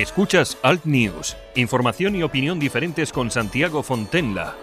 Escuchas Alt News, información y opinión diferentes con Santiago Fontenla.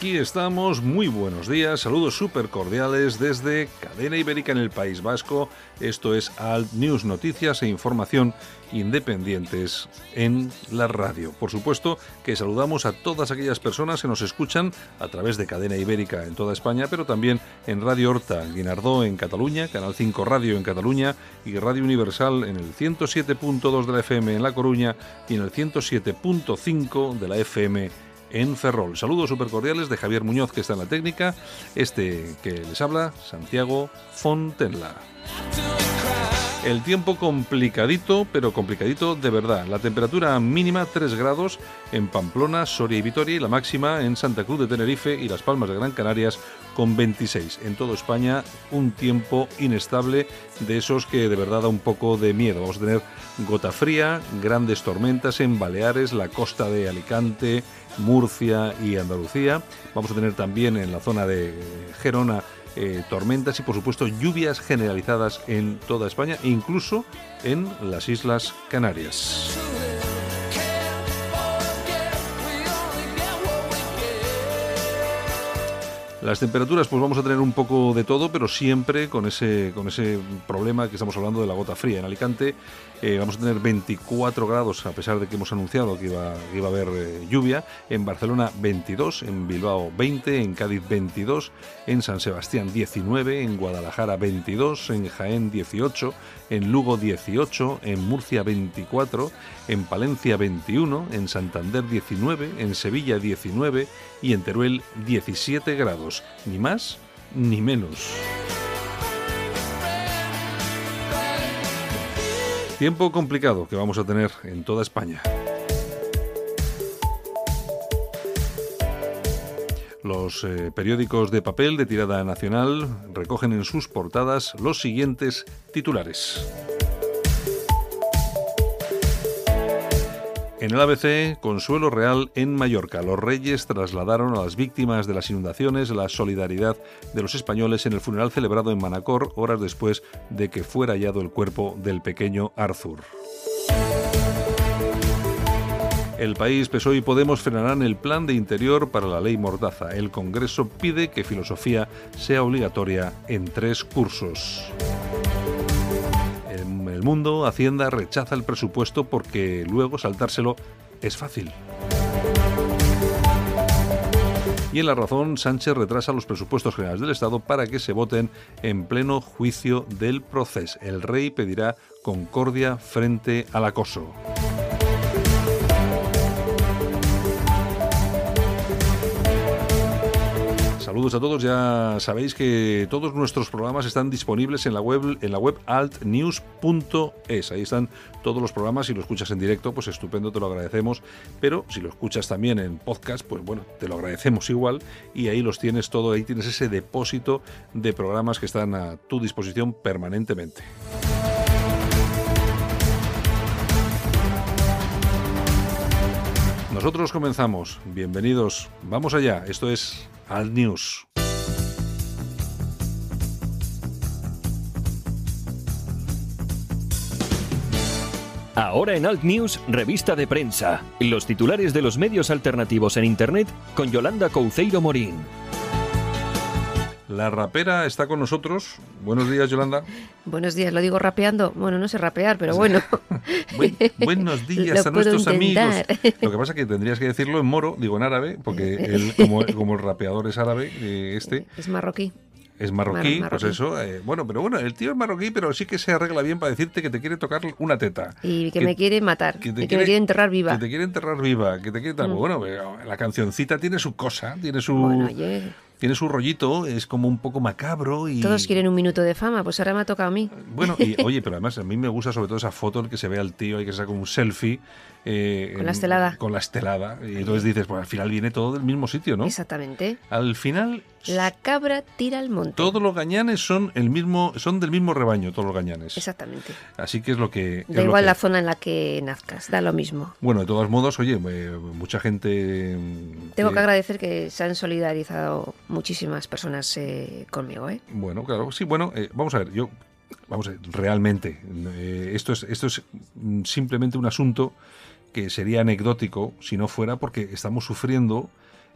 Aquí estamos, muy buenos días, saludos súper cordiales desde Cadena Ibérica en el País Vasco. Esto es Alt News, noticias e información independientes en la radio. Por supuesto que saludamos a todas aquellas personas que nos escuchan a través de Cadena Ibérica en toda España, pero también en Radio Horta, Guinardó en Cataluña, Canal 5 Radio en Cataluña y Radio Universal en el 107.2 de la FM en La Coruña y en el 107.5 de la FM en Ferrol. Saludos super cordiales de Javier Muñoz, que está en la técnica, este que les habla, Santiago Fontenla. El tiempo complicadito, pero complicadito de verdad. La temperatura mínima 3 grados en Pamplona, Soria y Vitoria y la máxima en Santa Cruz de Tenerife y Las Palmas de Gran Canarias con 26. En toda España un tiempo inestable de esos que de verdad da un poco de miedo. Vamos a tener gota fría, grandes tormentas en Baleares, la costa de Alicante, Murcia y Andalucía. Vamos a tener también en la zona de Gerona eh, tormentas y por supuesto lluvias generalizadas en toda España incluso en las Islas Canarias. Las temperaturas, pues vamos a tener un poco de todo, pero siempre con ese, con ese problema que estamos hablando de la gota fría. En Alicante eh, vamos a tener 24 grados, a pesar de que hemos anunciado que iba, a haber eh, lluvia. En Barcelona 22, en Bilbao 20, en Cádiz 22, en San Sebastián 19, en Guadalajara 22, en Jaén 18, en Lugo 18, en Murcia 24, en Palencia 21, en Santander 19, en Sevilla 19 y en Teruel 17 grados, ni más ni menos. Tiempo complicado que vamos a tener en toda España. Los eh, periódicos de papel de tirada nacional recogen en sus portadas los siguientes titulares. En el ABC, Consuelo Real en Mallorca. Los reyes trasladaron a las víctimas de las inundaciones la solidaridad de los españoles en el funeral celebrado en Manacor horas después de que fuera hallado el cuerpo del pequeño Arthur. El país, PSOE y Podemos frenarán el plan de interior para la ley Mordaza. El Congreso pide que filosofía sea obligatoria en tres cursos el mundo, Hacienda rechaza el presupuesto porque luego saltárselo es fácil. Y en la razón, Sánchez retrasa los presupuestos generales del Estado para que se voten en pleno juicio del proceso. El rey pedirá concordia frente al acoso. Saludos a todos, ya sabéis que todos nuestros programas están disponibles en la web en la web altnews.es. Ahí están todos los programas, si lo escuchas en directo, pues estupendo, te lo agradecemos, pero si lo escuchas también en podcast, pues bueno, te lo agradecemos igual. Y ahí los tienes todo, ahí tienes ese depósito de programas que están a tu disposición permanentemente. Nosotros comenzamos. Bienvenidos. Vamos allá. Esto es Alt News. Ahora en Alt News, revista de prensa. Los titulares de los medios alternativos en Internet con Yolanda Couceiro Morín. La rapera está con nosotros. Buenos días, Yolanda. Buenos días, lo digo rapeando. Bueno, no sé rapear, pero bueno. buenos días a nuestros amigos. Lo que pasa es que tendrías que decirlo en moro, digo en árabe, porque él, como, el rapeador es árabe, eh, este. Es marroquí. Es marroquí, pues eso. Eh, bueno, pero bueno, el tío es marroquí, pero sí que se arregla bien para decirte que te quiere tocar una teta. Y que, me quiere matar. Que, te quiere, me quiere enterrar viva. Que te quiere enterrar viva. Que te quiere. Mm. Bueno, la cancioncita tiene su cosa, tiene su. Bueno, tiene su rollito, es como un poco macabro y... Todos quieren un minuto de fama, pues ahora me ha tocado a mí. Bueno, y oye, pero además a mí me gusta sobre todo esa foto en que se ve al tío y que se saca un selfie. Eh, con la estelada. Con la estelada. Y entonces dices, pues al final viene todo del mismo sitio, ¿no? Exactamente. Al final La cabra tira al monte. Todos los gañanes son el mismo, son del mismo rebaño, todos los gañanes. Exactamente. Así que es lo que. Da igual que la zona en la que nazcas, da lo mismo. Bueno, de todos modos, oye, eh, mucha gente. mm, Tengo que agradecer que se han solidarizado muchísimas personas eh, conmigo, ¿eh? Bueno, claro, sí, bueno, eh, vamos a ver, yo, vamos a ver, realmente, eh, esto es, esto es mm, simplemente un asunto que sería anecdótico si no fuera porque estamos sufriendo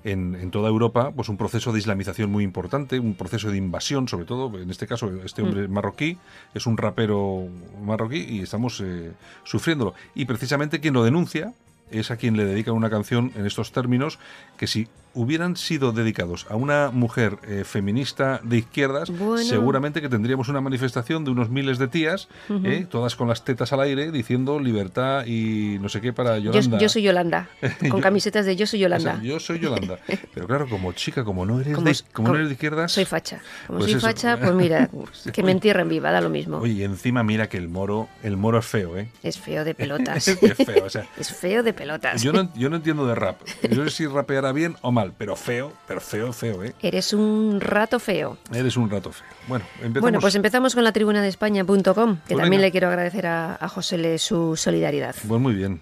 en, en toda Europa pues un proceso de islamización muy importante, un proceso de invasión, sobre todo, en este caso, este hombre marroquí es un rapero marroquí y estamos eh, sufriéndolo. Y precisamente quien lo denuncia es a quien le dedican una canción en estos términos que si hubieran sido dedicados a una mujer eh, feminista de izquierdas, Bueno. seguramente que tendríamos una manifestación de unos miles de tías, eh, todas con las tetas al aire, diciendo libertad y no sé qué para Yo, Yolanda. yo soy Yolanda, con Yo- camisetas de Yo soy O sea, Yolanda. yo soy Yolanda. Pero claro, como chica, como no eres, Como de, como como- no eres de izquierdas... Soy facha. Como Pues soy eso. facha, pues mira, Pues, que me entierren viva, da lo mismo. Oye, y encima mira que el moro, el moro es feo, ¿eh? Es feo de pelotas. Es feo, o sea, es feo de pelotas. yo no, yo no entiendo de rap. Yo no sé si rapeará bien o mal, pero feo, pero feo, feo, ¿eh? Eres un rato feo. Eres un rato feo. Bueno, empezamos. Bueno, pues empezamos con la tribuna de España.com, que Pues también venga. le quiero agradecer a, a José Le su solidaridad. Pues muy bien.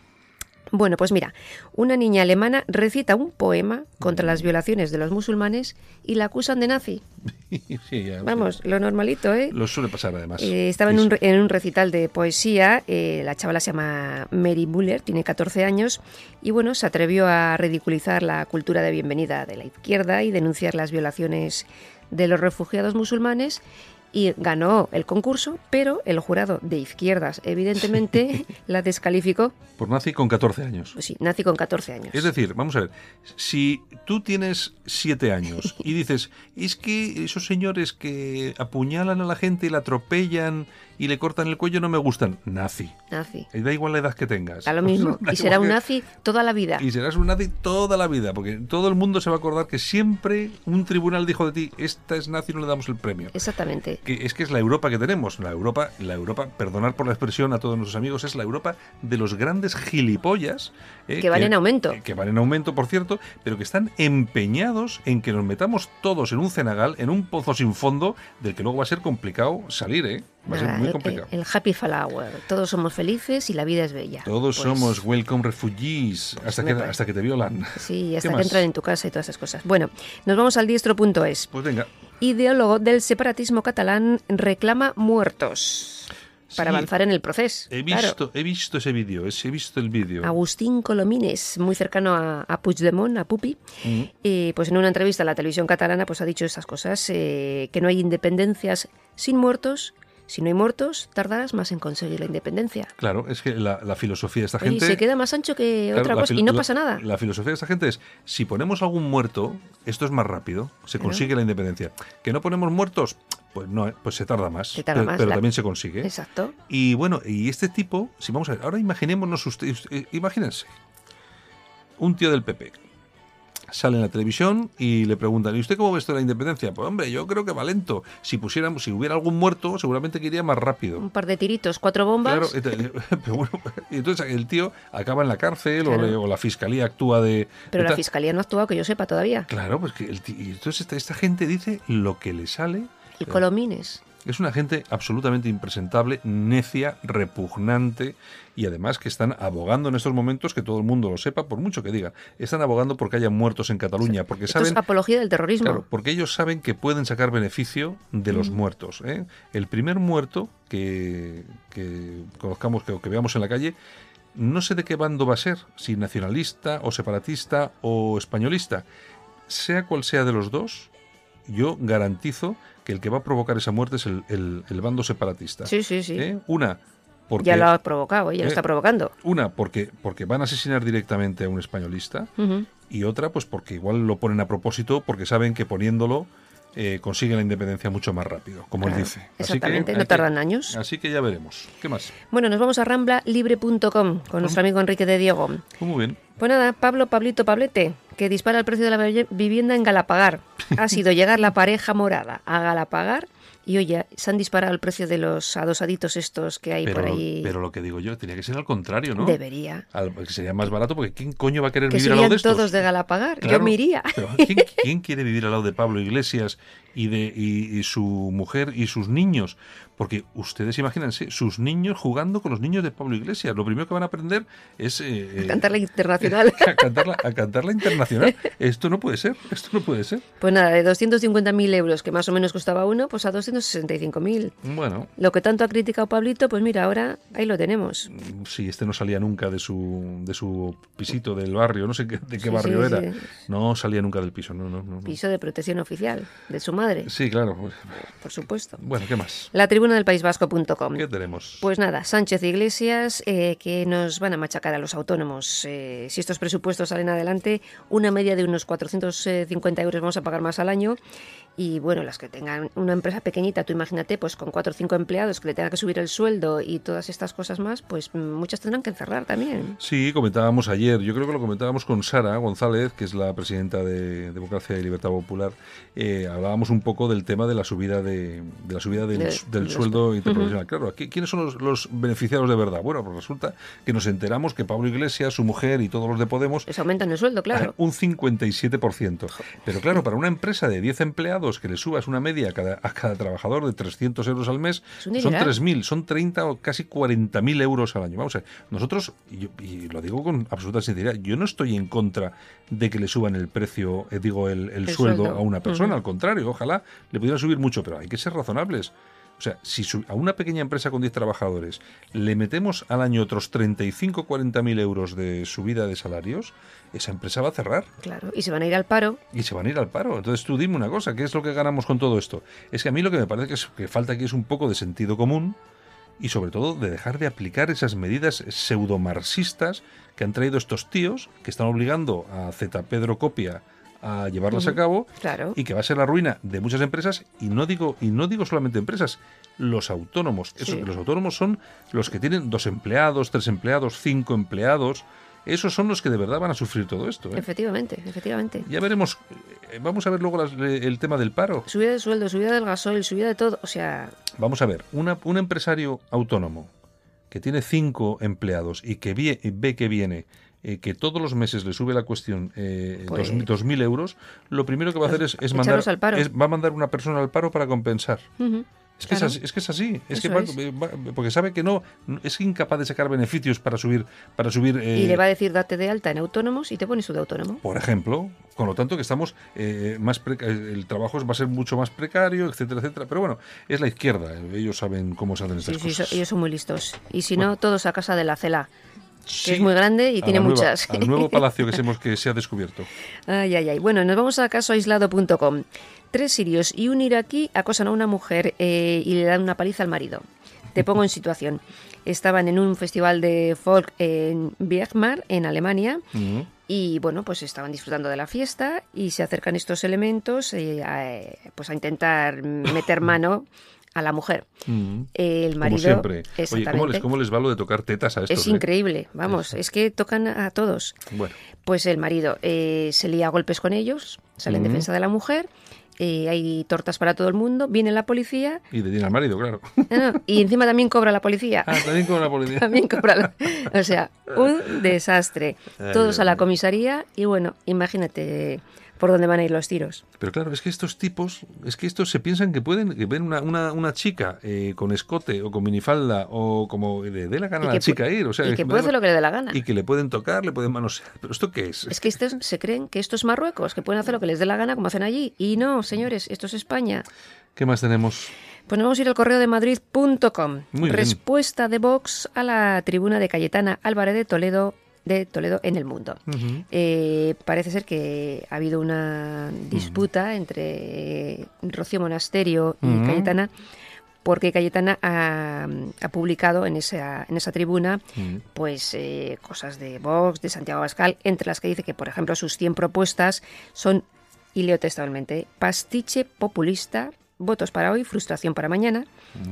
Bueno, pues mira, una niña alemana recita un poema contra las violaciones de los musulmanes y la acusan de nazi. Sí, ya, Vamos, lo normalito, ¿eh? Lo suele pasar además. Eh, estaba en un, en un recital de poesía, eh, la chavala se llama Mary Buller, tiene 14 años, y bueno, se atrevió a ridiculizar la cultura de bienvenida de la izquierda y denunciar las violaciones de los refugiados musulmanes y ganó el concurso, pero el jurado de izquierdas evidentemente la descalificó. Por nazi con 14 años. Pues sí, nazi con 14 años. Es decir, vamos a ver, si tú tienes 7 años y dices, es que esos señores que apuñalan a la gente y la atropellan y le cortan el cuello no me gustan, nazi. Nazi. Y Da igual la edad que tengas. Da lo mismo. Da Y será un nazi toda la vida. Y serás un nazi toda la vida, porque todo el mundo se va a acordar que siempre un tribunal dijo de ti, esta es nazi, no le damos el premio. Exactamente. Que es que es la Europa que tenemos. La Europa, la Europa, perdonar por la expresión a todos nuestros amigos, es la Europa de los grandes gilipollas. eh, Que van en aumento. Que van en aumento, por cierto, pero que están empeñados en que nos metamos todos en un cenagal, en un pozo sin fondo, del que luego va a ser complicado salir, ¿eh? Va a ser muy el- complicado. El, el happy flower. Todos somos felices y la vida es bella. Todos Pues, somos welcome refugees hasta me que, parece. hasta que te violan. Sí, hasta ¿Qué que más? entran en tu casa y todas esas cosas. Bueno, nos vamos al diestro.es. Pues venga, Ideólogo del separatismo catalán reclama muertos para Sí, avanzar en el proceso. he Claro. visto, he visto ese vídeo, he visto el vídeo. Agustín Colomines, muy cercano a, a Puigdemont, a Pupi, Mm. eh, pues en una entrevista a la televisión catalana pues ha dicho estas cosas, eh, que no hay independencias sin muertos, si no hay muertos tardarás más en conseguir la independencia. Claro, es que la, la filosofía de esta gente... se queda más ancho que Claro, otra cosa y no la- pasa nada. La filosofía de esta gente es, si ponemos algún muerto, esto es más rápido, se Claro. consigue la independencia. Que no ponemos muertos, pues no, eh, pues se tarda más. Se tarda pero más, pero la- también se consigue. Exacto. Y bueno, y este tipo, si vamos a ver, ahora imaginémonos ustedes, eh, imagínense, un tío del PP sale en la televisión y le preguntan, ¿y usted cómo ve esto de la independencia? Pues hombre, yo creo que va lento. Si pusiéramos, si hubiera algún muerto, seguramente que iría más rápido. Un par de tiritos, cuatro bombas. Claro, pero bueno, entonces el tío acaba en la cárcel o, Claro. le- o la fiscalía actúa de... pero la fiscalía no ha actuado que yo sepa todavía. Claro, pues que el y entonces esta, esta gente dice lo que le sale. El Colomines. Es una gente absolutamente impresentable, necia, repugnante y además que están abogando en estos momentos, que todo el mundo lo sepa, por mucho que digan, están abogando porque haya muertos en Cataluña, porque Esto saben... es apología del terrorismo. Claro, porque ellos saben que pueden sacar beneficio de los muertos. ¿eh? El primer muerto que, que conozcamos, que, que veamos en la calle, no sé de qué bando va a ser, si nacionalista o separatista o españolista. Sea cual sea de los dos, yo garantizo que el que va a provocar esa muerte es el, el- el bando separatista. Sí, sí, sí. ¿Eh? Una, porque, ya lo ha provocado, ya Eh, lo está provocando. una porque, porque van a asesinar directamente a un españolista y otra pues porque igual lo ponen a propósito porque saben que poniéndolo eh, consiguen la independencia mucho más rápido, como él dice. Así que exactamente, no que- tardan años. Así que ya veremos. ¿Qué más? Bueno, nos vamos a ramblalibre.com con nuestro amigo Enrique de Diego. Pues muy bien. Pues nada, Pablo Pablito Pablete, que dispara el precio de la vi- vivienda en Galapagar. Ha sido llegar la pareja morada a Galapagar Y oye, se han disparado el precio de los adosaditos estos que hay pero, por ahí. Pero lo que digo yo, tenía que ser al contrario, ¿no? Debería. Al, que sería más barato porque ¿quién coño va a querer que vivir al lado de estos? todos de Galapagar. Claro, yo me iría. pero ¿quién, quién quiere vivir al lado de Pablo Iglesias y de y, y su mujer y sus niños? Porque ustedes imagínense, sus niños jugando con los niños de Pablo Iglesias. Lo primero que van a aprender es... Eh, a cantar la internacional. a, cantarla, a cantar la internacional. Esto no puede ser, esto no puede ser. Pues nada, de 250.000 euros, que más o menos costaba uno, pues a 265.000. Bueno. Lo que tanto ha criticado Pablito, pues mira, ahora ahí lo tenemos. Sí, este no salía nunca de su, de su pisito del barrio, no sé qué, de qué Sí, barrio sí, era. sí. No salía nunca del piso, no, no. Piso de protección oficial, de su madre, Sí, claro. por supuesto. Bueno, ¿qué más? La tribuna del País Vasco.com. ¿Qué tenemos? Pues nada, Sánchez Iglesias eh, que nos van a machacar a los autónomos. Eh, si estos presupuestos salen adelante, una media de unos 450 euros vamos a pagar más al año. Y bueno, las que tengan una empresa pequeñita, tú imagínate, pues con cuatro o cinco empleados que le tengan que subir el sueldo y todas estas cosas más, pues mm, muchas tendrán que encerrar también. Sí, comentábamos ayer, yo creo que lo comentábamos con Sara González, que es la presidenta de Democracia y Libertad Popular, eh, hablábamos un poco del tema de la subida de, de la subida del, De- del los- sueldo interprofesional. Claro, aquí, ¿quiénes son los, los beneficiados de verdad? Bueno, pues resulta que nos enteramos que Pablo Iglesias, su mujer y todos los de Podemos Les aumentan el sueldo, claro. un 57%. Pero claro, para una empresa de 10 empleados que le subas una media a cada, a cada trabajador de 300 euros al mes, son dineral. 3.000, son 30 o casi 40.000 euros al año. Vamos a ver, nosotros, y, yo- y lo digo con absoluta sinceridad, yo no estoy en contra de que le suban el precio, eh, digo, el, el El sueldo, sueldo. a una persona, al contrario, ojalá le pudieran subir mucho, pero hay que ser razonables. O sea, si a una pequeña empresa con 10 trabajadores le metemos al año otros 35 40 mil euros de subida de salarios, esa empresa va a cerrar Claro. Y se van a ir al paro. y se van a ir al paro. Entonces tú dime una cosa, ¿qué es lo que ganamos con todo esto? Es que a mí lo que me parece que, es- que falta aquí es un poco de sentido común y sobre todo de dejar de aplicar esas medidas pseudomarxistas que han traído estos tíos que están obligando a Z Pedro Copia a llevarlas a cabo Claro. y que va a ser la ruina de muchas empresas y no digo y no digo solamente empresas los autónomos Sí. los autónomos son los que tienen dos empleados tres empleados cinco empleados esos son los que de verdad van a sufrir todo esto ¿eh? Efectivamente, efectivamente. ya veremos eh, vamos a ver luego las- eh, el tema del paro Subida de sueldo, subida del gasoil, subida de todo. O sea, vamos a ver una- un empresario autónomo que tiene cinco empleados y que vie- ve que viene eh, que todos los meses le sube la cuestión eh, Pues- dos, dos mil euros, lo primero que va a hacer es, es mandar Echarlos al paro. es- va a mandar una persona al paro para compensar. Es que, claro. es así, es que es así. Es que Eso va- porque sabe que no, es incapaz de sacar beneficios para subir, para subir. eh, Y le va a decir date de alta en autónomos y te pones de autónomo. Por ejemplo, con lo tanto que estamos eh, más el trabajo va a ser mucho más precario, etcétera, etcétera. Pero bueno, es la izquierda. eh, Ellos saben cómo se hacen estas Sí, cosas. ellos son muy listos. Y si no, todos a casa de la CELA, que es muy grande y a tiene nueva- muchas. Al nuevo palacio que, hemos, que se ha descubierto. Ay, ay, ay. Bueno, nos vamos a casoaislado.com. Tres sirios y un iraquí acosan a una mujer eh, y le dan una paliza al marido. Te pongo en situación. Estaban en un festival de folk en Birkmar, en Alemania, Ujú. y bueno, pues estaban disfrutando de la fiesta y se acercan estos elementos eh, a, pues a intentar meter mano a la mujer. Ujú. El marido, Como siempre. Oye, ¿cómo les, cómo les va lo de tocar tetas a estos? es eh? increíble, vamos, es que tocan a todos. Bueno, Pues el marido eh, se lía a golpes con ellos, sale en defensa de la mujer, eh, hay tortas para todo el mundo, viene la policía y detiene al marido, claro. no, y encima también cobra la policía. Ah, también con la policía. También cobra la- O sea, un desastre. Ay, Todos Dios a la comisaría y bueno, imagínate por dónde van a ir los tiros. Pero claro, es que estos tipos, es que estos se piensan que pueden, que ven una, una, una chica eh, con escote o con minifalda o como le dé la gana Y a la chica ir, o sea, y que puede hacer lo que le dé la gana. y que le pueden tocar, le pueden manosear. Pero esto qué es? Es que estos se creen que esto es Marruecos, que pueden hacer lo que les dé la gana como hacen allí. Y no, señores, esto es España. ¿Qué más tenemos? Pues nos vamos a ir al correo de madrid.com. Muy bien. Respuesta de Vox a la tribuna de Cayetana Álvarez de Toledo, de Toledo en el mundo. Eh, parece ser que ha habido una disputa entre Rocío Monasterio y. Cayetana porque Cayetana ha, ha publicado en esa, en esa tribuna pues eh, cosas de Vox, de Santiago Abascal, entre las que dice que, por ejemplo, sus 100 propuestas son, y leo textualmente, pastiche populista, votos para hoy, frustración para mañana,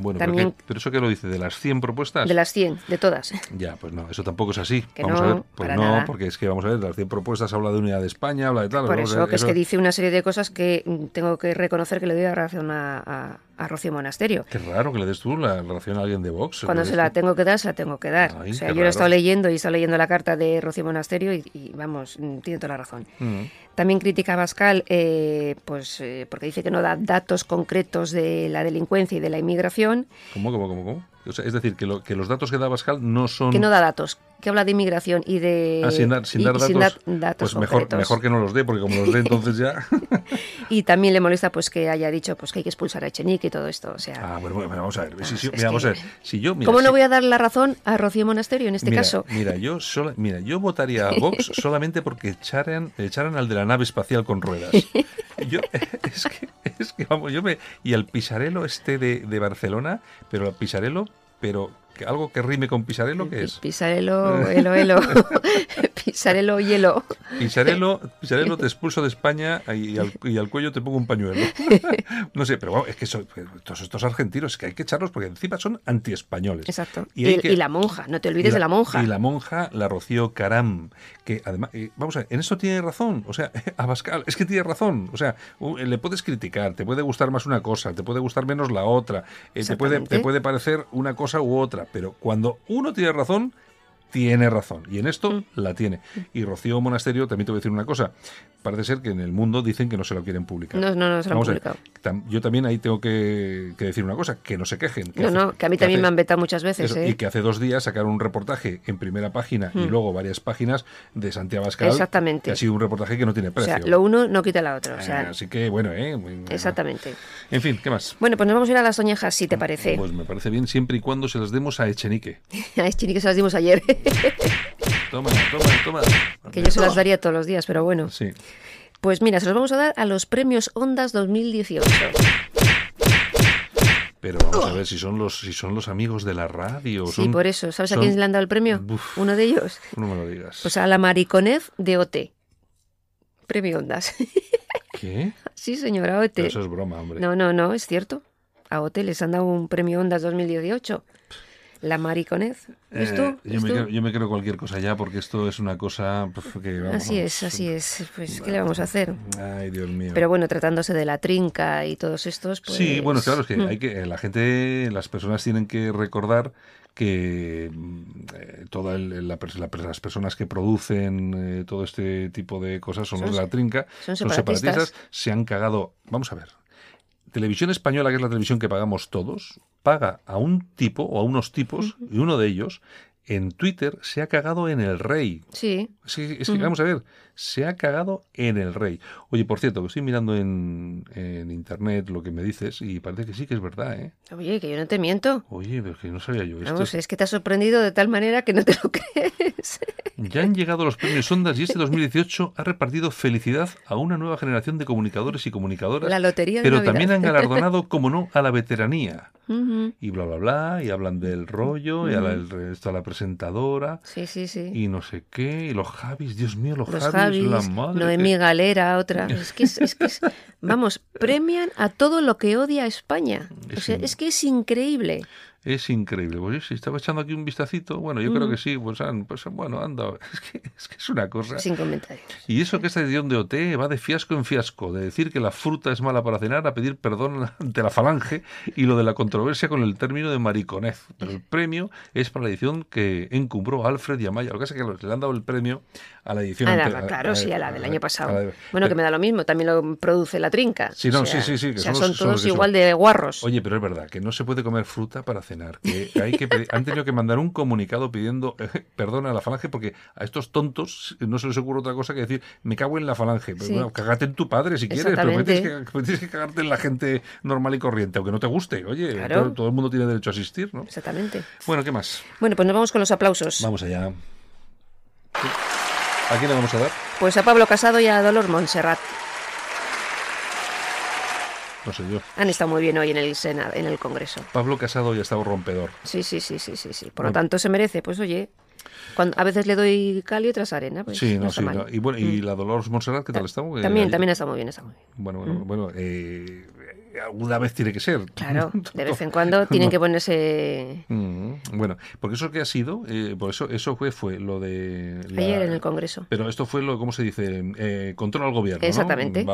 Bueno, También- pero, qué- pero eso que lo dice, de las 100 propuestas. de las 100, de todas. Ya, pues no, eso tampoco es así. Que vamos no, a ver, pues no, nada. porque es que vamos a ver, de las 100 propuestas habla de unidad de España, habla de tal. Por eso, ver, que es que dice una serie de cosas que mm, tengo que reconocer que le doy la razón a, a- a Rocío Monasterio. Qué raro que le des tú la relación a alguien de Vox. Cuando se la tengo que dar, se la tengo que dar. Ay, o sea, qué yo lo he estado leyendo y he estado leyendo la carta de Rocío Monasterio y, y, vamos, mm, tiene toda la razón. Mm. También critica a Bascal eh, pues, eh, porque dice que no da datos concretos de la delincuencia y de la inmigración, ¿Cómo, cómo, cómo, cómo? O sea, es decir, que, lo- que los datos que da Pascal no son... que no da datos, que habla de inmigración y de... Ah, sin dar, sin y- dar y datos, dar datos pues mejor, mejor que no los dé, porque como los dé entonces ya... Y también le molesta pues que haya dicho pues que hay que expulsar a Echenique y todo esto. O sea, Ah, bueno, bueno, vamos a ver. Si, si- es mira, vamos a ver. Si yo, mira, ¿cómo no voy a dar la razón a Rocío Monasterio en este mira, caso? Mira, yo sola- mira, yo votaría a Vox solamente porque echaran, echaran al de la nave espacial con ruedas. Yo, es que, es que vamos, yo me. Y al Pisarelo este de, de Barcelona, pero al Pisarelo, pero algo que rime con Pisarelo, ¿qué es? Pisarelo, elo, elo. Pisarelo, hielo. Pisarelo, Pisarelo te expulso de España y al, y al cuello te pongo un pañuelo. No sé, pero vamos, es que son- todos estos argentinos, es que hay que echarlos porque encima son antiespañoles. Exacto. Y Y, hay que- y la monja, no te olvides Y de la monja. Y la monja, la Rocío Caram, que además, eh, vamos a ver, en eso tiene razón, o sea, Abascal, es que tiene razón, o sea, u- le puedes criticar, te puede gustar más una cosa, te puede gustar menos la otra, eh, te, puede, te puede parecer una cosa u otra, pero cuando uno tiene razón, tiene razón. Y en esto Mm. la tiene. Y Rocío Monasterio, también te voy a decir una cosa. Parece ser que en el mundo dicen que no se lo quieren publicar. No, no, no se lo han publicado. tam- yo también ahí tengo que, que decir una cosa, que no se quejen. que No, hace- no, que a mí también hace- me han vetado muchas veces, eso, ¿eh? Y que hace dos días sacaron un reportaje en primera página y Mm. luego varias páginas de Santiago Abascal. Exactamente. Que ha sido un reportaje que no tiene O precio. sea, lo uno no quita la otra. O Eh, sea, así que, bueno, ¿eh? Muy- exactamente. En fin, ¿qué más? Bueno, pues nos vamos a ir a las oñejas, si te parece. Pues me parece bien siempre y cuando se las demos a Echenique. A Echenique que se las dimos ayer. Toma, toma, toma. que yo se las daría todos los días, pero bueno. Sí. Pues mira, se los vamos a dar a los premios Ondas 2018. Pero vamos a ver si son los, si son los amigos de la radio. Sí, son- por eso. ¿Sabes a quién le han dado el premio? Uf. Uno de ellos. No me lo digas. Pues a la Mariconez de OT. Premio Ondas. ¿Qué? sí, señora OT. Pero eso es broma, hombre. No, no, no, es cierto. A OT les han dado un premio Ondas 2018. La Mariconez. ¿Ves Eh, tú? yo, ¿Ves me tú? creo, yo me creo cualquier cosa ya porque esto es una cosa pues, que vamos, Así es, así es. Pues, ¿qué le vamos a hacer? Ay, Dios mío. Pero bueno, tratándose de la trinca y todos estos, pues... Sí, bueno, claro, es que mm, hay que la gente, las personas tienen que recordar que mm, eh, toda el- la la las personas que producen eh, todo este tipo de cosas son, Son los de la trinca, son los separatistas. separatistas, se han cagado. Vamos a ver. Televisión española, que es la televisión que pagamos todos, paga a un tipo o a unos tipos, y uno de ellos en Twitter se ha cagado en el rey. Sí, Es que, es que, vamos a ver, se ha cagado en el rey. Oye, por cierto, que estoy mirando en, en internet lo que me dices y parece que sí que es verdad, ¿eh? oye, que yo no te miento. Oye, pero que no sabía yo esto. Vamos, es que te has sorprendido de tal manera que no te lo crees. Ya han llegado los premios Ondas y este 2018 ha repartido felicidad a una nueva generación de comunicadores y comunicadoras. La lotería de Pero Navidad. también han galardonado, como no, a la veteranía. Y bla, bla, bla, y hablan del rollo, y a la, el- está la presentadora, Sí, sí, sí. y no sé qué, y los Javis, Dios mío, los, Los Javis, madre. Noemí Galera, otra. Es que es, es que es- vamos, premian a todo lo que odia a España. O sea, es que es increíble. Es increíble. Pues yo sí estaba echando aquí un vistacito. Bueno, yo creo que sí. Pues, pues bueno, anda. Es que, es que es una cosa. Sin comentarios. Y eso que esta edición de OT va de fiasco en fiasco, de decir que la fruta es mala para cenar a pedir perdón ante la falange y lo de la controversia con el término de mariconez. Pero el premio es para la edición que encumbró Alfred y Amaya. Lo que pasa es que le han dado el premio a la edición Ah, la- ante- claro, sí, a la del año pasado. a de- Bueno, que me da lo mismo, también lo produce la trinca. Sí, no, O sea, sí, sí, sí, que o sea, son todos son. igual de guarros. Oye, pero es verdad que no se puede comer fruta para cenar. Que hay que pedir- han tenido que mandar un comunicado pidiendo eh, perdón a la falange porque a estos tontos no se les ocurre otra cosa que decir me cago en la falange. Pero Sí. bueno, cagate en tu padre si quieres, pero tienes, que, me tienes que cagarte en la gente normal y corriente, aunque no te guste. Oye, Claro. todo, todo el mundo tiene derecho a asistir, ¿no? Exactamente. Bueno, ¿qué más? Bueno, pues nos vamos con los aplausos. Vamos allá. ¿A quién le vamos a dar? Pues a Pablo Casado y a Dolor Montserrat. No sé yo. Han estado muy bien hoy en el Senado, en el Congreso. Pablo Casado ya estaba rompedor. Sí, sí, sí, sí, sí, sí. Por Bueno. lo tanto, se merece. Pues oye, cuando, a veces le doy cal y otras arena. Pues sí, no, sí. no. Y bueno, y la Dolores Montserrat, ¿qué tal está? También, ayer- también está muy bien, está muy bien. Bueno, bueno, bueno. eh, alguna vez tiene que ser. Claro, de vez en cuando tienen que ponerse... Mm, bueno, porque eso que ha sido, eh, por eso eso fue fue lo de... Ayer en el Congreso. Pero esto fue lo, ¿cómo se dice? Eh, control al gobierno, Exactamente.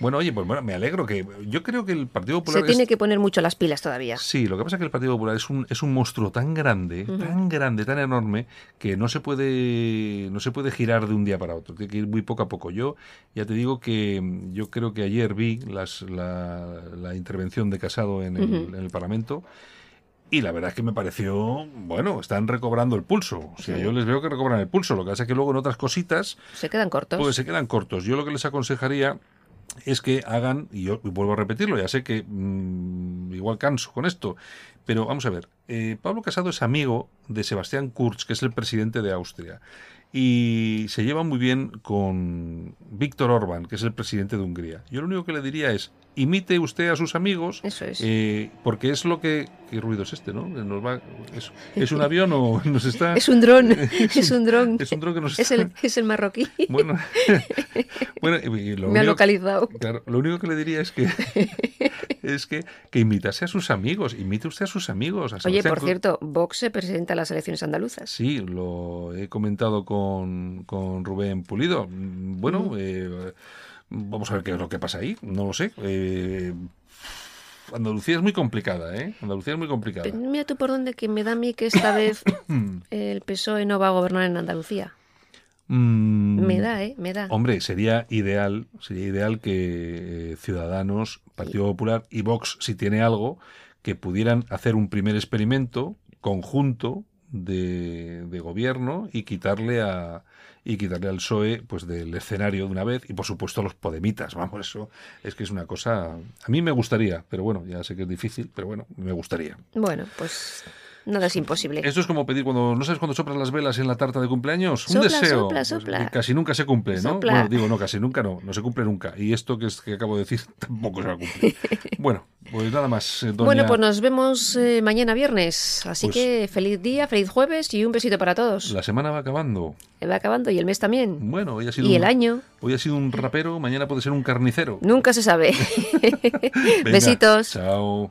Bueno, oye, pues bueno, me alegro que... Yo creo que el Partido Popular... Se tiene es- que poner mucho las pilas todavía. Sí, lo que pasa es que el Partido Popular es un, es un monstruo tan grande, tan grande, tan enorme, que no se puede no se puede girar de un día para otro. Tiene que ir muy poco a poco. Yo ya te digo que yo creo que ayer vi las, la, la intervención de Casado en el, Ujú. en el Parlamento. Y la verdad es que me pareció, bueno, están recobrando el pulso. O sea, Sí. yo les veo que recobran el pulso. Lo que pasa es que luego en otras cositas, Se quedan cortos. pues se quedan cortos. Yo lo que les aconsejaría es que hagan, y yo vuelvo a repetirlo, ya sé que mm, igual canso con esto, pero vamos a ver, eh, Pablo Casado es amigo de Sebastián Kurz, que es el presidente de Austria, y se lleva muy bien con Víctor Orbán, que es el presidente de Hungría. Yo lo único que le diría es, imite usted a sus amigos, Eso es. eh, porque es lo que... ¿Qué ruido es este, no? Nos va- es, ¿Es un avión o nos está...? Es un dron, es un dron. Es un dron que nos Es está... el, es el marroquí. Bueno, bueno y- lo Me ha localizado. Claro, lo único que le diría es que es que, que imitase a sus amigos, imite usted a sus amigos. a Oye, por cierto, Vox se presenta a las elecciones andaluzas. Sí, lo he comentado con, con Rubén Pulido. Mm, Bueno, Ujú. eh, vamos a ver qué es lo que pasa ahí. No lo sé. Eh, Andalucía es muy complicada, ¿eh? Andalucía es muy complicada. Pero mira tú por dónde que me da a mí que esta vez el PSOE no va a gobernar en Andalucía. Mm, Me da, ¿eh? Me da. Hombre, sería ideal, sería ideal que eh, Ciudadanos, Partido Popular y Vox, si tiene algo, que pudieran hacer un primer experimento conjunto de, de gobierno y quitarle a y quitarle al PSOE pues del escenario de una vez y por supuesto los podemitas vamos eso es que es una cosa a mí me gustaría pero bueno ya sé que es difícil pero bueno me gustaría Bueno, pues nada es imposible. esto es como pedir cuando no sabes cuando soplas las velas en la tarta de cumpleaños un deseo sopla, Pues, sopla. casi nunca se cumple, ¿no? Bueno, digo no, casi nunca no, no se cumple nunca. Y esto que es que acabo de decir tampoco se va a cumplir. bueno, pues nada más, eh, doña- Bueno, pues nos vemos eh, mañana viernes. Así Pues- que feliz día, feliz jueves y un besito para todos. la semana va acabando. Va acabando y el mes también. Bueno, hoy ha sido Y el un- año. Hoy ha sido un rapero, mañana puede ser un carnicero. Nunca se sabe. Venga, Besitos. Chao.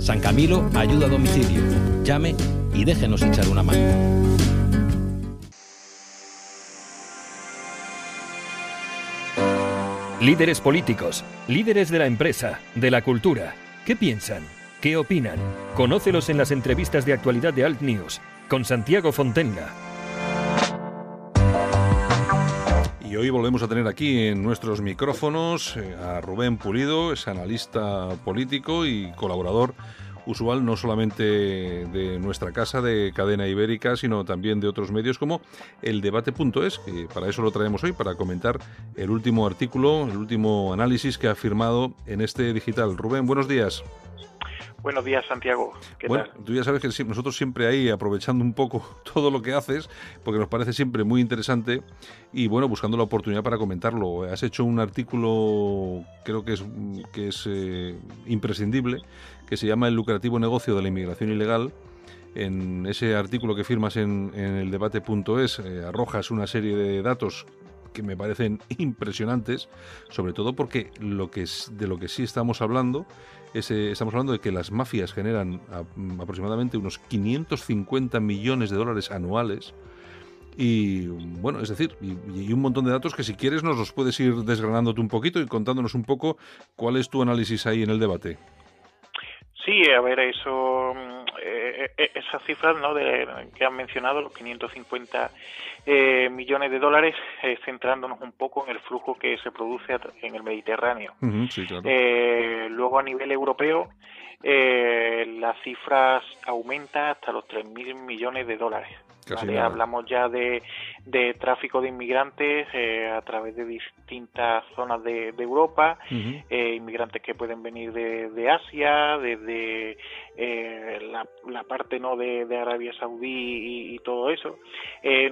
San Camilo ayuda a domicilio. Llame y déjenos echar una mano. Líderes políticos, líderes de la empresa, de la cultura. ¿Qué piensan? ¿Qué opinan? Conócelos en las entrevistas de actualidad de Alt News con Santiago Fontenga. Y hoy volvemos a tener aquí en nuestros micrófonos eh, a Rubén Pulido, es analista político y colaborador usual no solamente de nuestra casa de cadena ibérica, sino también de otros medios como el debate.es, que para eso lo traemos hoy, para comentar el último artículo, el último análisis que ha firmado en este digital. Rubén, buenos días. Buenos días, Santiago. ¿Qué Bueno, tal? tú ya sabes que nosotros siempre ahí aprovechando un poco todo lo que haces, porque nos parece siempre muy interesante y bueno, buscando la oportunidad para comentarlo. Has hecho un artículo, creo que es, que es eh, imprescindible, que se llama El lucrativo negocio de la inmigración ilegal. En ese artículo que firmas en, en el debate.es eh, arrojas una serie de datos que me parecen impresionantes, sobre todo porque lo que es, de lo que sí estamos hablando es, estamos hablando de que las mafias generan mm, aproximadamente unos 550 millones de dólares anuales. Y bueno, es decir, y, y un montón de datos que si quieres nos los puedes ir desgranándote un poquito y contándonos un poco cuál es tu análisis ahí en el debate. Sí, a ver, eso, mm, eh, eh, esas cifras ¿no? de, que han mencionado, los 550 eh, millones de dólares, eh, centrándonos un poco en el flujo que se produce en el Mediterráneo. Ujú, sí, claro. Eh, luego, a nivel europeo, eh, las cifras aumentan hasta los 3.000 millones de dólares. Hablamos ya de, de tráfico de inmigrantes eh, a través de distintas zonas de, Europa, eh, inmigrantes que pueden venir de, Asia, desde eh, la, parte no de, Arabia Saudí y, todo eso.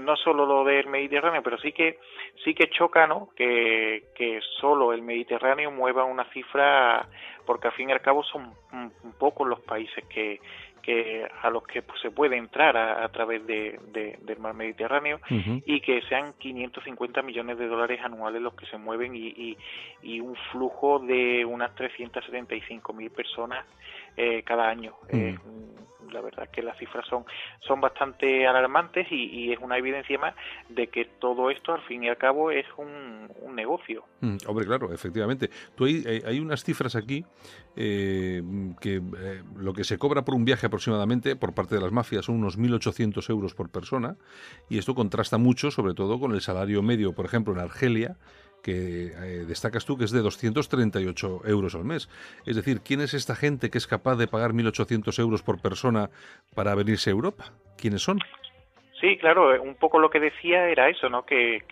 no solo lo del Mediterráneo, pero sí que sí que choca, ¿no? Que, que solo el Mediterráneo mueva una cifra, porque al fin y al cabo son pocos los países que a los que pues, se puede entrar a, través de, del mar Mediterráneo y que sean 550 millones de dólares anuales los que se mueven y, y, un flujo de unas 375 mil personas eh, cada año. Eh, la verdad es que las cifras son, son bastante alarmantes y, es una evidencia más de que todo esto al fin y al cabo es un, negocio. Mm, hombre, claro, efectivamente. Tú hay, hay unas cifras aquí eh, que eh, lo que se cobra por un viaje aproximadamente por parte de las mafias son unos 1.800 euros por persona y esto contrasta mucho sobre todo con el salario medio, por ejemplo, en Argelia que eh, destacas tú que es de 238 euros al mes. Es decir, ¿quién es esta gente que es capaz de pagar 1.800 euros por persona para venirse a Europa? ¿Quiénes son? Sí, claro, un poco lo que decía era eso, ¿no? Que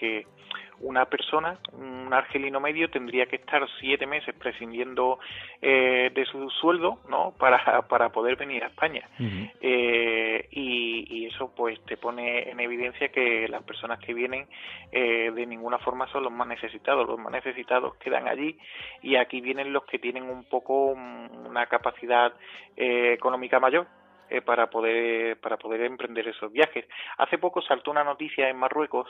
una persona, un argelino medio, tendría que estar siete meses prescindiendo eh, de su sueldo, ¿no? Para, para poder venir a España. eh, y, y, eso, pues, te pone en evidencia que las personas que vienen eh, de ninguna forma son los más necesitados. Los más necesitados quedan allí y aquí vienen los que tienen un poco una capacidad eh, económica mayor eh, para poder para poder emprender esos viajes. Hace poco saltó una noticia en Marruecos,